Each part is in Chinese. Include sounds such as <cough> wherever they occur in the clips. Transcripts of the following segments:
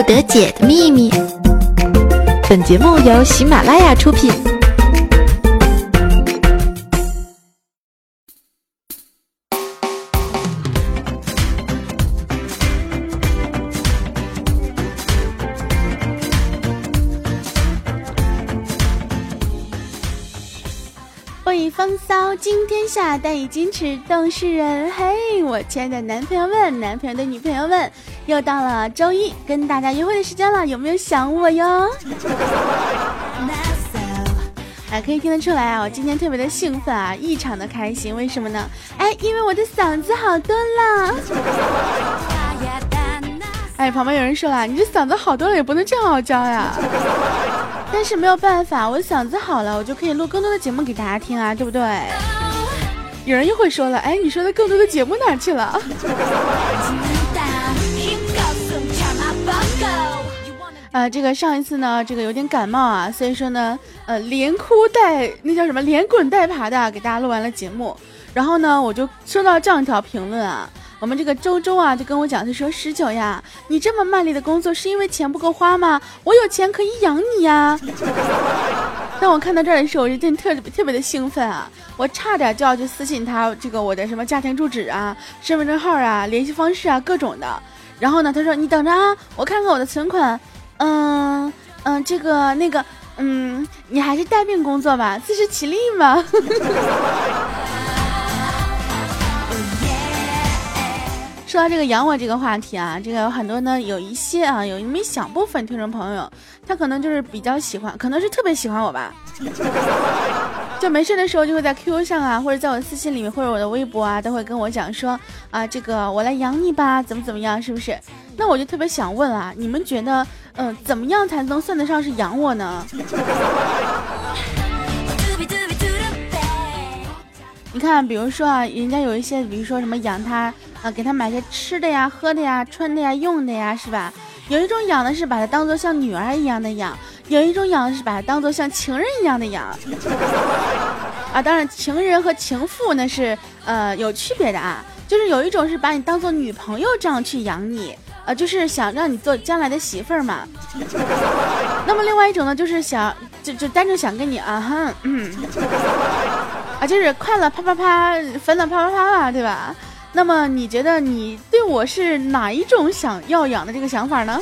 不得解的秘密。本节目由喜马拉雅出品。惊天下，但以矜持动世人。嘿，我亲爱的男朋友们、男朋友的女朋友们，又到了周一跟大家约会的时间了，有没有想我哟？<laughs> 哎，可以听得出来啊，我今天特别的兴奋啊，异常的开心。为什么呢？哎，因为我的嗓子好多了。哎，旁边有人说了，你这嗓子好多了，也不能这样傲娇呀。但是没有办法，我嗓子好了，我就可以录更多的节目给大家听啊，对不对？有人又会说了，哎，你说的更多的节目哪去了？<laughs> 呃，这个上一次呢，这个有点感冒啊，所以说呢，呃，连哭带那叫什么，连滚带爬的给大家录完了节目，然后呢，我就收到这样一条评论啊。我们这个周周啊，就跟我讲，他说十九呀，你这么卖力的工作是因为钱不够花吗？我有钱可以养你呀。<laughs> 当我看到这儿的时候，我就真特别特别的兴奋啊！我差点就要去私信他这个我的什么家庭住址啊、身份证号啊、联系方式啊各种的。然后呢，他说你等着啊，我看看我的存款。嗯嗯，这个那个，嗯，你还是带病工作吧，自食其力嘛。<laughs> <laughs> 说到这个养我这个话题啊，这个有很多呢，有一些啊，有那么一小部分听众朋友，他可能就是比较喜欢，可能是特别喜欢我吧，<laughs> 就没事的时候就会在 QQ 上啊，或者在我的私信里面，或者我的微博啊，都会跟我讲说啊，这个我来养你吧，怎么怎么样，是不是？那我就特别想问啊，你们觉得，嗯，怎么样才能算得上是养我呢？<laughs> 你看，比如说啊，人家有一些，比如说什么养他啊，给他买些吃的呀、喝的呀、穿的呀、用的呀，是吧？有一种养的是把它当做像女儿一样的养，有一种养的是把它当做像情人一样的养。啊，当然，情人和情妇那是呃有区别的啊，就是有一种是把你当做女朋友这样去养你，呃，就是想让你做将来的媳妇儿嘛。那么另外一种呢，就是想就就单纯想跟你啊哈嗯。<laughs> 啊，就是快乐啪啪啪，烦恼啪啪啪吧，对吧？那么你觉得你对我是哪一种想要养的这个想法呢？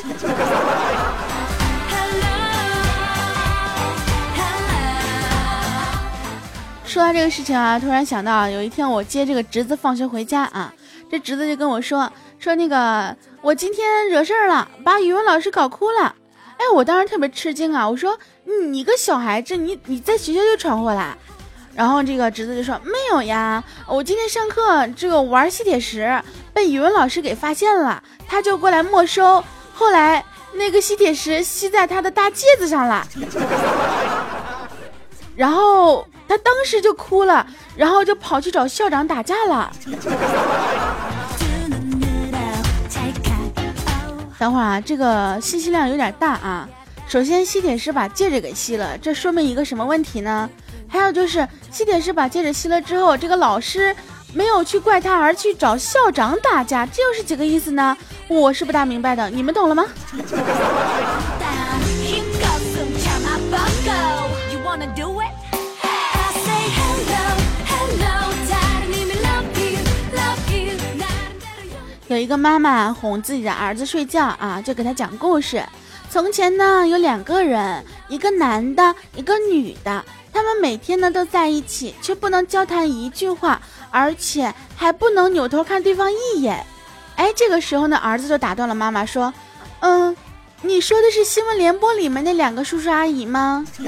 说到这个事情啊，突然想到，有一天我接这个侄子放学回家啊，这侄子就跟我说说那个我今天惹事儿了，把语文老师搞哭了。哎，我当时特别吃惊啊，我说你个小孩子，你你在学校就闯祸啦？然后这个侄子就说没有呀，我今天上课这个玩吸铁石被语文老师给发现了，他就过来没收。后来那个吸铁石吸在他的大戒指上了，<laughs> 然后他当时就哭了，然后就跑去找校长打架了。等会儿啊，这个信息量有点大啊。首先，吸铁石把戒指给吸了，这说明一个什么问题呢？还有就是吸铁石把戒指吸了之后，这个老师没有去怪他，而去找校长打架，这又是几个意思呢？我是不大明白的，你们懂了吗？有一个妈妈哄自己的儿子睡觉啊，就给他讲故事。从前呢，有两个人，一个男的，一个女的。他们每天呢都在一起，却不能交谈一句话，而且还不能扭头看对方一眼。哎，这个时候呢，儿子就打断了妈妈，说：“嗯，你说的是新闻联播里面那两个叔叔阿姨吗？” <laughs>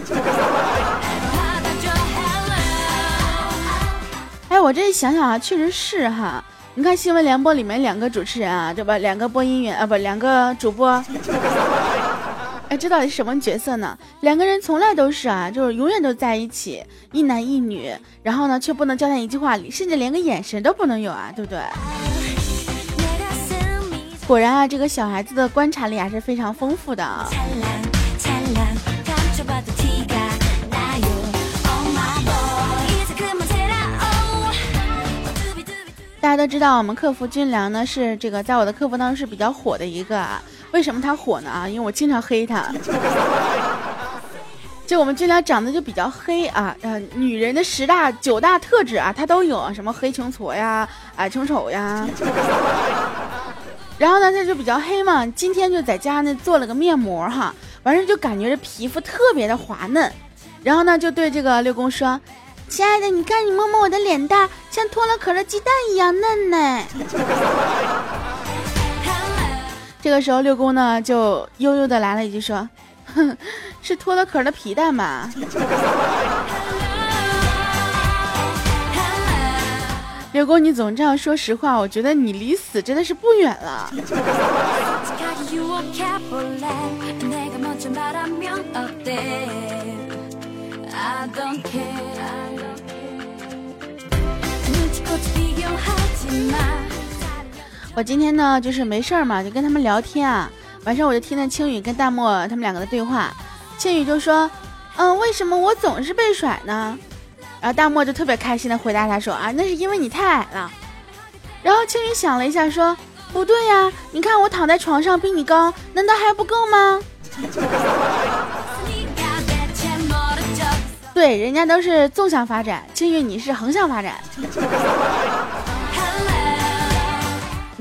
哎，我这一想想啊，确实是哈。你看新闻联播里面两个主持人啊，对吧？两个播音员啊，不，两个主播。哎，这到底什么角色呢？两个人从来都是啊，就是永远都在一起，一男一女，然后呢，却不能交谈一句话，甚至连个眼神都不能有啊，对不对？果然啊，这个小孩子的观察力还是非常丰富的啊。大家都知道，我们客服军粮呢是这个在我的客服当中是比较火的一个啊。为什么他火呢？啊，因为我经常黑他。<laughs> 就我们这俩长得就比较黑啊，呃，女人的十大九大特质啊，他都有，什么黑穷矬呀，矮穷丑呀。然后呢，他就比较黑嘛，今天就在家呢做了个面膜哈，完事就感觉这皮肤特别的滑嫩，然后呢就对这个六公说：“亲爱的，你看你摸摸我的脸蛋，像脱了壳的鸡蛋一样嫩呢。”这个时候六公呢就悠悠的来了一句说。哼，<laughs> 是脱了壳的皮蛋吧？<laughs> 六公，你总这样说实话，我觉得你离死真的是不远了。<laughs> 我今天呢，就是没事儿嘛，就跟他们聊天啊。晚上我就听见青雨跟大漠他们两个的对话，青雨就说：“嗯，为什么我总是被甩呢？”然后大漠就特别开心的回答他说：“啊，那是因为你太矮了。”然后青雨想了一下说：“不对呀，你看我躺在床上比你高，难道还不够吗？”对，人家都是纵向发展，青雨你是横向发展。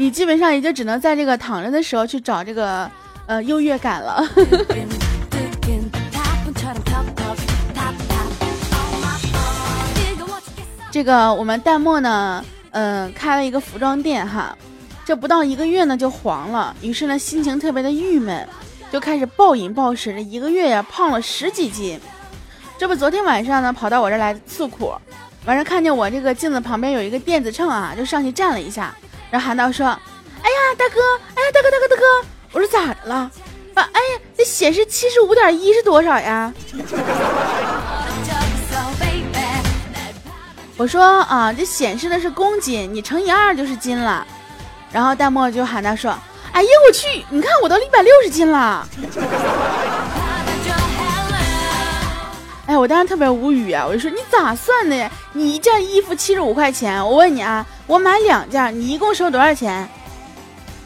你基本上也就只能在这个躺着的时候去找这个呃优越感了。<laughs> 这个我们淡漠呢，嗯，开了一个服装店哈，这不到一个月呢就黄了，于是呢心情特别的郁闷，就开始暴饮暴食，这一个月呀胖了十几斤。这不昨天晚上呢跑到我这来诉苦，晚上看见我这个镜子旁边有一个电子秤啊，就上去站了一下。然后喊道：“说，哎呀，大哥，哎呀，大哥，大哥，大哥，我说咋的了？啊，哎呀，这显示七十五点一是多少呀？<laughs> 我说啊，这显示的是公斤，你乘以二就是斤了。然后弹幕就喊他说，哎呀，我去，你看我都一百六十斤了。<laughs> 哎，我当时特别无语啊！我就说你咋算的呀？你一件衣服七十五块钱，我问你啊，我买两件，你一共收多少钱？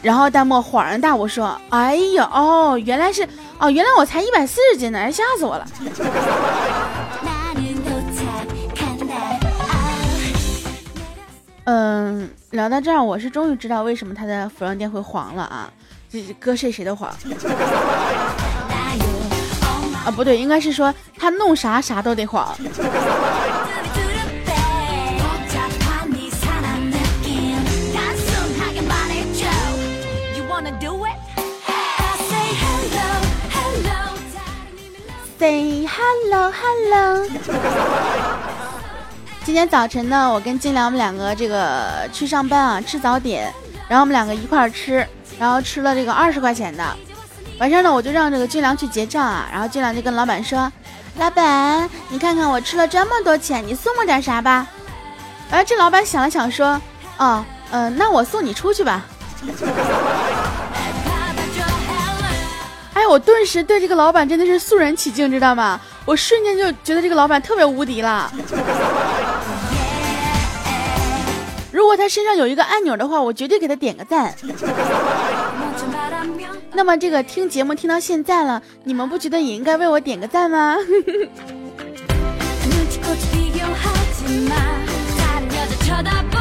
然后弹幕恍然大悟说：“哎呀，哦，原来是哦，原来我才一百四十斤呢，哎吓死我了。<laughs> ”嗯，聊到这儿，我是终于知道为什么他的服装店会黄了啊！这搁谁谁都黄。啊，不对，应该是说他弄啥啥都得黄。Say hello hello。今天早晨呢，我跟金良我们两个这个去上班啊，吃早点，然后我们两个一块儿吃，然后吃了这个二十块钱的。晚上呢，我就让这个俊良去结账啊，然后俊良就跟老板说：“老板，你看看我吃了这么多钱，你送我点啥吧？”哎，这老板想了想说：“哦，嗯，那我送你出去吧。<laughs> ”哎，我顿时对这个老板真的是肃然起敬，知道吗？我瞬间就觉得这个老板特别无敌了。如果他身上有一个按钮的话，我绝对给他点个赞。那么这个听节目听到现在了，你们不觉得也应该为我点个赞吗？<laughs> <laughs>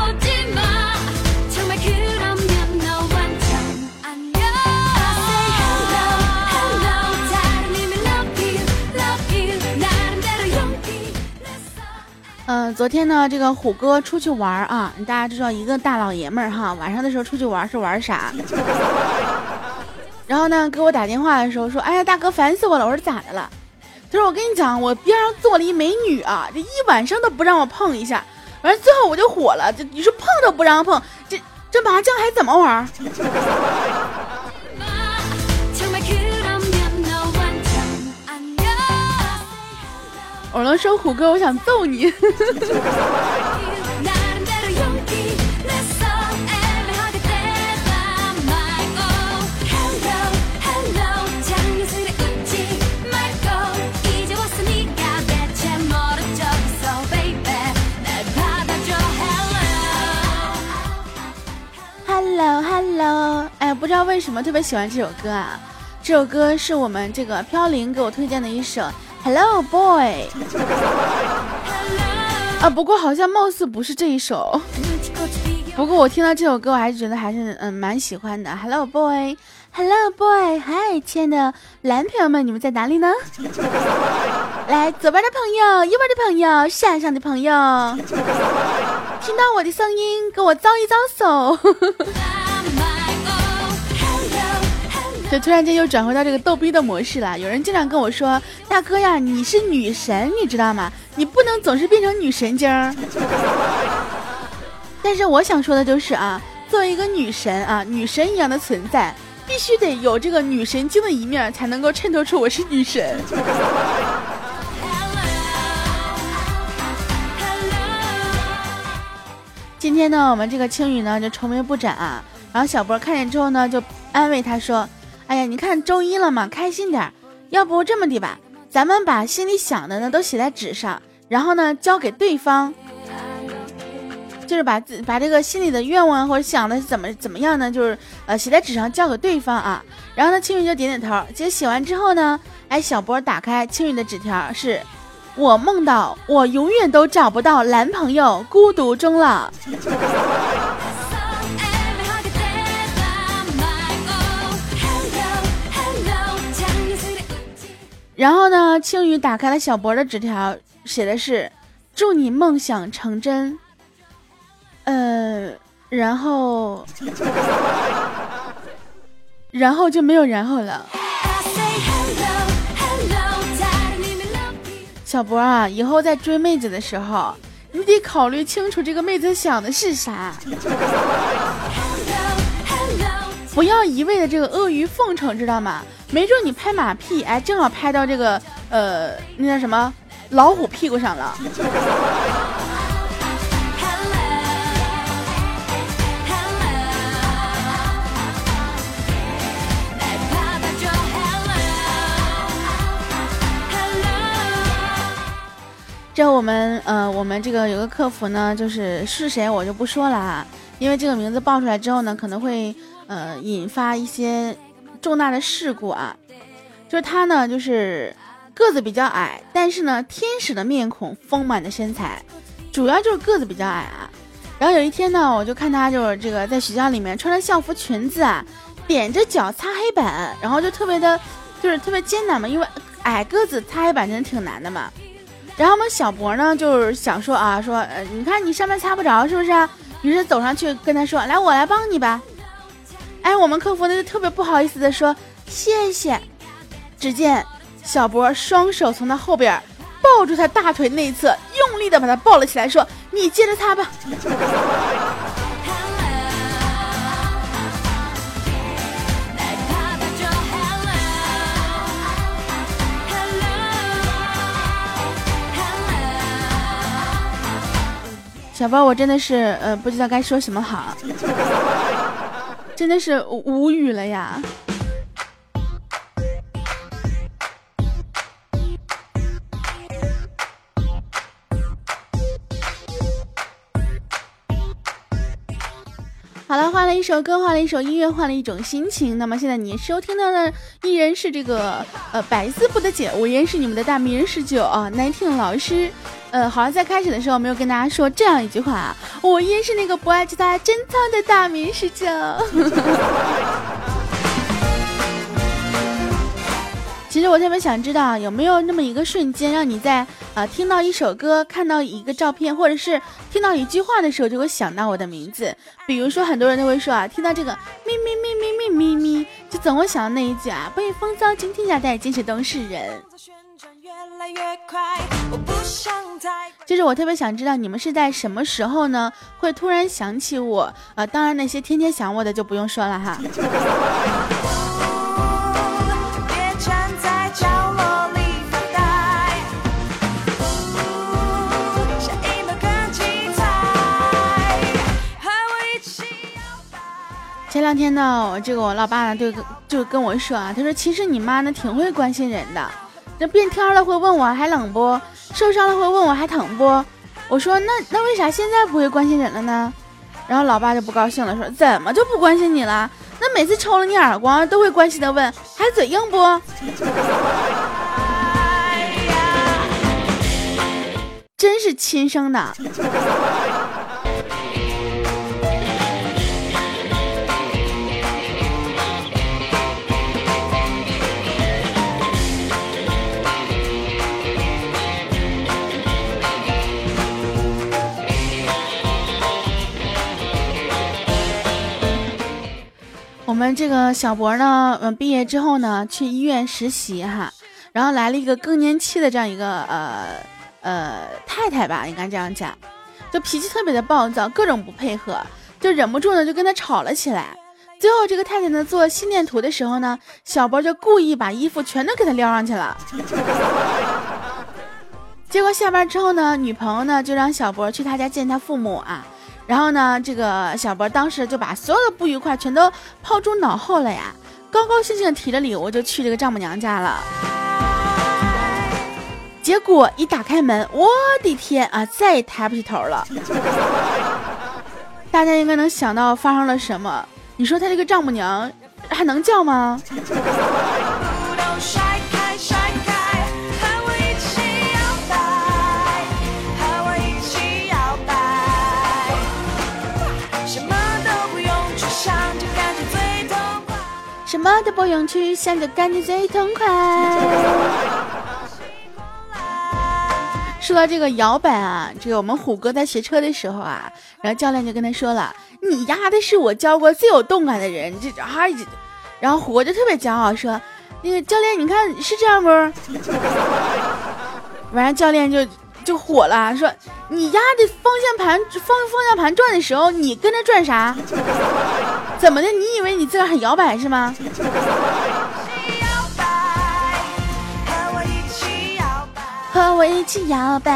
嗯，昨天呢，这个虎哥出去玩啊，大家知道一个大老爷们儿哈，晚上的时候出去玩是玩啥？<laughs> 然后呢，给我打电话的时候说：“哎呀，大哥，烦死我了！”我说：“咋的了？”他说：“我跟你讲，我边上坐了一美女啊，这一晚上都不让我碰一下，完了最后我就火了。这你说碰都不让碰，这这麻将还怎么玩？”我能说虎哥，我想揍你。Hello Hello，哎，不知道为什么特别喜欢这首歌啊。这首歌是我们这个飘零给我推荐的一首《Hello Boy》啊，不过好像貌似不是这一首。不过我听到这首歌，我还是觉得还是嗯蛮喜欢的。Hello Boy，Hello Boy，嗨，亲爱的男朋友们，你们在哪里呢？<laughs> 来，左边的朋友，右边的朋友，山上的朋友，听到我的声音，给我招一招手。突然间又转回到这个逗逼的模式了。有人经常跟我说：“大哥呀，你是女神，你知道吗？你不能总是变成女神经。”但是我想说的就是啊，作为一个女神啊，女神一样的存在，必须得有这个女神经的一面，才能够衬托出我是女神。今天呢，我们这个青雨呢就愁眉不展啊，然后小波看见之后呢，就安慰他说。哎呀，你看周一了嘛，开心点。要不这么的吧，咱们把心里想的呢都写在纸上，然后呢交给对方，就是把自把这个心里的愿望或者想的怎么怎么样呢，就是呃写在纸上交给对方啊。然后呢，青云就点点头。结果写完之后呢，哎，小波打开青云的纸条，是我梦到我永远都找不到男朋友，孤独终老。然后呢？青雨打开了小博的纸条，写的是“祝你梦想成真”。呃，然后，然后就没有然后了。小博啊，以后在追妹子的时候，你得考虑清楚这个妹子想的是啥，不要一味的这个阿谀奉承，知道吗？没准你拍马屁，哎，正好拍到这个，呃，那叫什么老虎屁股上了。这我们，呃，我们这个有个客服呢，就是是谁我就不说了啊，因为这个名字报出来之后呢，可能会，呃，引发一些。重大的事故啊，就是他呢，就是个子比较矮，但是呢，天使的面孔，丰满的身材，主要就是个子比较矮啊。然后有一天呢，我就看他就是这个在学校里面穿着校服裙子啊，踮着脚擦黑板，然后就特别的，就是特别艰难嘛，因为矮个子擦黑板真的挺难的嘛。然后我们小博呢，就是想说啊，说呃，你看你上面擦不着是不是？啊于是走上去跟他说，来，我来帮你吧。哎，我们客服呢就特别不好意思的说谢谢。只见小博双手从他后边抱住他大腿内侧，用力的把他抱了起来，说：“你接着擦吧。”小波，我真的是呃不知道该说什么好。真的是无语了呀！好了，换了一首歌，换了一首音乐，换了一种心情。那么现在你收听到的依然是这个呃百思不得解，我依然是你们的大名人十九啊，难听老师。呃，好像在开始的时候没有跟大家说这样一句话啊，我依然是那个不爱其他珍藏的大名十九。<laughs> 其实我特别想知道，有没有那么一个瞬间，让你在啊听到一首歌、看到一个照片，或者是听到一句话的时候，就会想到我的名字。比如说，很多人都会说啊，听到这个咪咪咪咪咪咪咪，就总会想到那一句啊，被风骚惊天下代，今世都是人。就是我特别想知道你们是在什么时候呢？会突然想起我啊？当然那些天天想我的就不用说了哈。这两天呢，我这个我老爸呢就就跟我说啊，他说其实你妈呢挺会关心人的。这变天了会问我还冷不？受伤了会问我还疼不？我说那那为啥现在不会关心人了呢？然后老爸就不高兴了，说怎么就不关心你了？那每次抽了你耳光，都会关心的问还嘴硬不？真是亲生的。我们这个小博呢，嗯，毕业之后呢，去医院实习哈，然后来了一个更年期的这样一个呃呃太太吧，应该这样讲，就脾气特别的暴躁，各种不配合，就忍不住呢就跟他吵了起来。最后这个太太呢做心电图的时候呢，小博就故意把衣服全都给他撩上去了。<laughs> 结果下班之后呢，女朋友呢就让小博去他家见他父母啊。然后呢，这个小博当时就把所有的不愉快全都抛诸脑后了呀，高高兴兴提着礼物就去这个丈母娘家了。结果一打开门，我的天啊，再也抬不起头了。大家应该能想到发生了什么？你说他这个丈母娘还能叫吗？什么都不用去想，就感觉最痛快。说到这个摇摆啊，这个我们虎哥在学车的时候啊，然后教练就跟他说了：“你丫的是我教过最有动感的人。”这啊，然后虎哥就特别骄傲说：“那个教练，你看是这样不？” <laughs> 完了，教练就就火了，说：“你丫的方向盘方方向盘转的时候，你跟着转啥？”怎么的？你以为你自个儿很摇摆是吗？和我一起摇摆。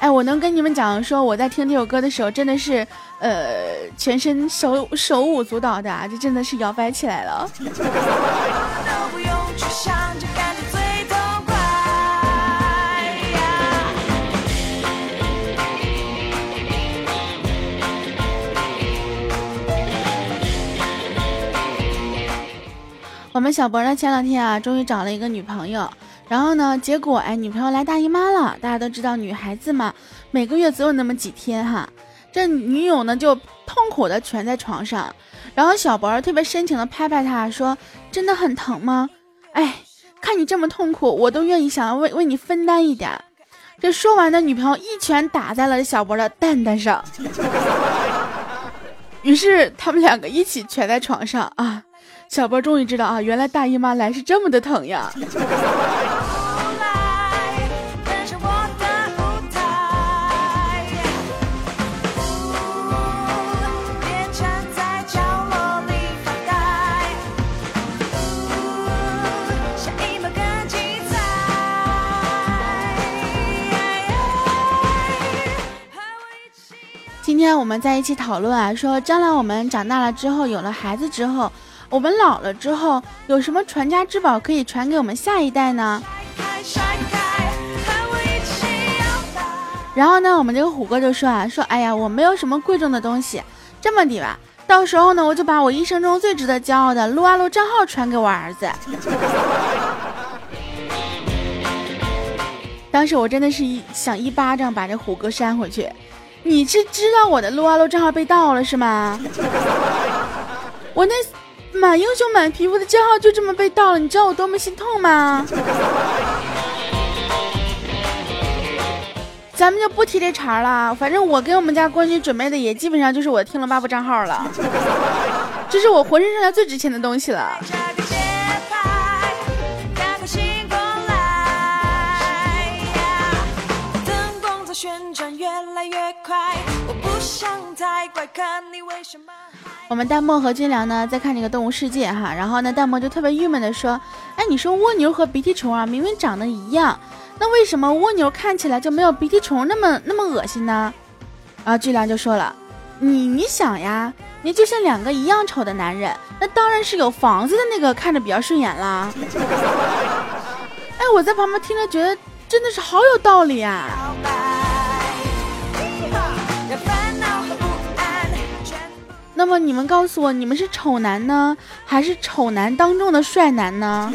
哎，我能跟你们讲说，我在听这首歌的时候，真的是，呃，全身手手舞足蹈的，这真的是摇摆起来了。想就感觉最痛快我们小博呢，前两天啊，终于找了一个女朋友，然后呢，结果哎，女朋友来大姨妈了。大家都知道，女孩子嘛，每个月总有那么几天哈。这女友呢，就痛苦的蜷在床上，然后小博特别深情的拍拍她，说：“真的很疼吗？哎，看你这么痛苦，我都愿意想要为为你分担一点。”这说完的，女朋友一拳打在了小博的蛋蛋上，于是他们两个一起蜷在床上啊。小波终于知道啊，原来大姨妈来是这么的疼呀！天我们在一起讨论啊，说将来我们长大了之后，有了孩子之后。我们老了之后有什么传家之宝可以传给我们下一代呢？然后呢，我们这个虎哥就说啊，说哎呀，我没有什么贵重的东西，这么的吧，到时候呢，我就把我一生中最值得骄傲的撸啊撸账号传给我儿子。<laughs> 当时我真的是一想一巴掌把这虎哥扇回去。你是知道我的撸啊撸账号被盗了是吗？<laughs> 我那。满英雄满皮肤的账号就这么被盗了，你知道我多么心痛吗？咱们就不提这茬了，反正我给我们家冠军准备的也基本上就是我的天龙八部账号了，这是我浑身上下最值钱的东西了。我们弹幕和军良呢在看这个动物世界哈，然后呢弹幕就特别郁闷的说：“哎，你说蜗牛和鼻涕虫啊，明明长得一样，那为什么蜗牛看起来就没有鼻涕虫那么那么恶心呢？”然后军良就说了：“你你想呀，你就像两个一样丑的男人，那当然是有房子的那个看着比较顺眼啦。<laughs> ”哎，我在旁边听着觉得真的是好有道理啊。那么你们告诉我，你们是丑男呢，还是丑男当中的帅男呢？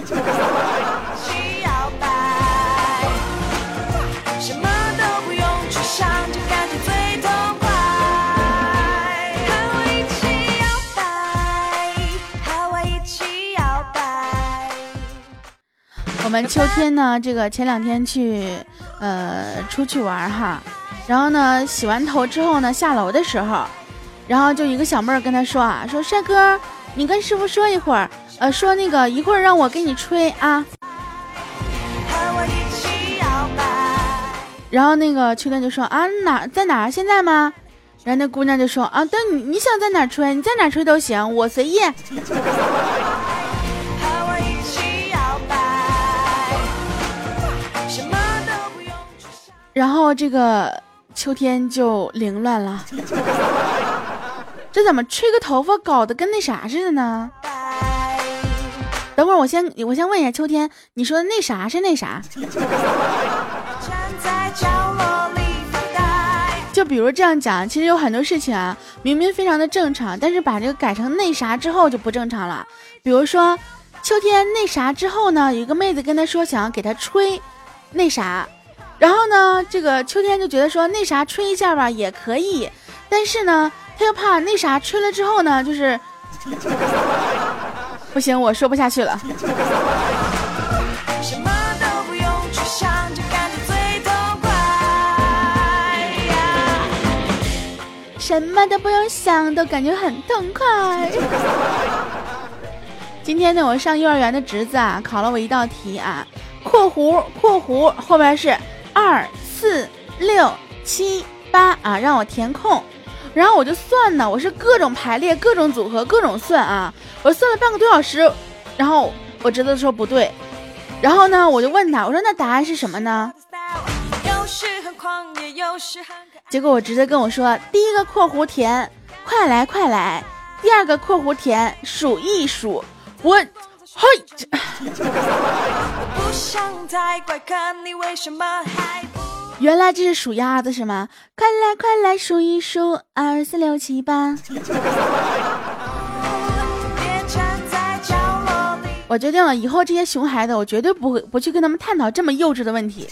我们秋天呢，这个前两天去，呃，出去玩哈，然后呢，洗完头之后呢，下楼的时候，然后就一个小妹儿跟他说啊，说帅哥，你跟师傅说一会儿，呃，说那个一会儿让我给你吹啊。然后那个秋天就说啊哪在哪现在吗？然后那姑娘就说啊，但你你想在哪吹，你在哪吹都行，我随意。<laughs> 然后这个秋天就凌乱了，这怎么吹个头发搞得跟那啥似的呢？等会儿我先我先问一下秋天，你说那啥是那啥？<laughs> 就比如这样讲，其实有很多事情啊，明明非常的正常，但是把这个改成那啥之后就不正常了。比如说秋天那啥之后呢，有一个妹子跟他说想要给他吹那啥。然后呢，这个秋天就觉得说那啥吹一下吧也可以，但是呢，他又怕那啥吹了之后呢，就是 <laughs> 不行，我说不下去了。什么都不用想，都感觉很痛快。今天呢，我上幼儿园的侄子啊，考了我一道题啊，括弧括弧后边是。二四六七八啊，让我填空，然后我就算呢，我是各种排列、各种组合、各种算啊，我算了半个多小时，然后我侄子说不对，然后呢，我就问他，我说那答案是什么呢？结果我侄子跟我说，第一个括弧填快来快来，第二个括弧填数一数，我。嘿，<laughs> 原来这是数鸭子是吗？快来快来数一数，二四六七八。我决定了，以后这些熊孩子，我绝对不会不去跟他们探讨这么幼稚的问题。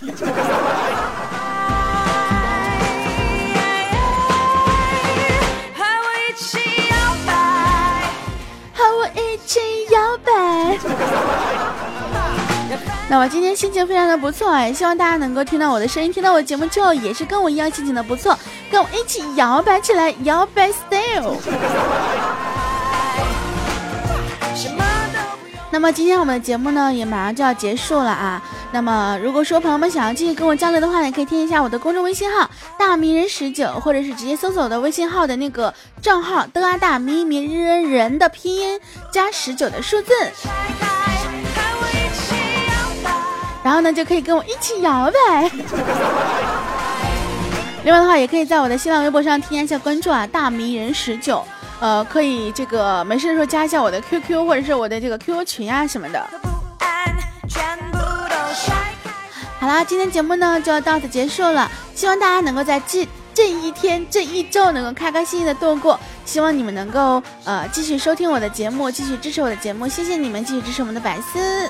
那我今天心情非常的不错哎，希望大家能够听到我的声音，听到我节目之后也是跟我一样心情的不错，跟我一起摇摆起来，摇摆 style。那么今天我们的节目呢也马上就要结束了啊。那么如果说朋友们想要继续跟我交流的话，也可以添一下我的公众微信号大迷人十九，或者是直接搜索我的微信号的那个账号的啊大迷迷人人的拼音加十九的数字，然后呢就可以跟我一起摇呗。<laughs> 另外的话，也可以在我的新浪微博上添加一下关注啊大迷人十九。呃，可以这个没事的时候加一下我的 QQ 或者是我的这个 QQ 群啊什么的。好啦，今天节目呢就要到此结束了，希望大家能够在这这一天这一周能够开开心心的度过。希望你们能够呃继续收听我的节目，继续支持我的节目，谢谢你们继续支持我们的百思。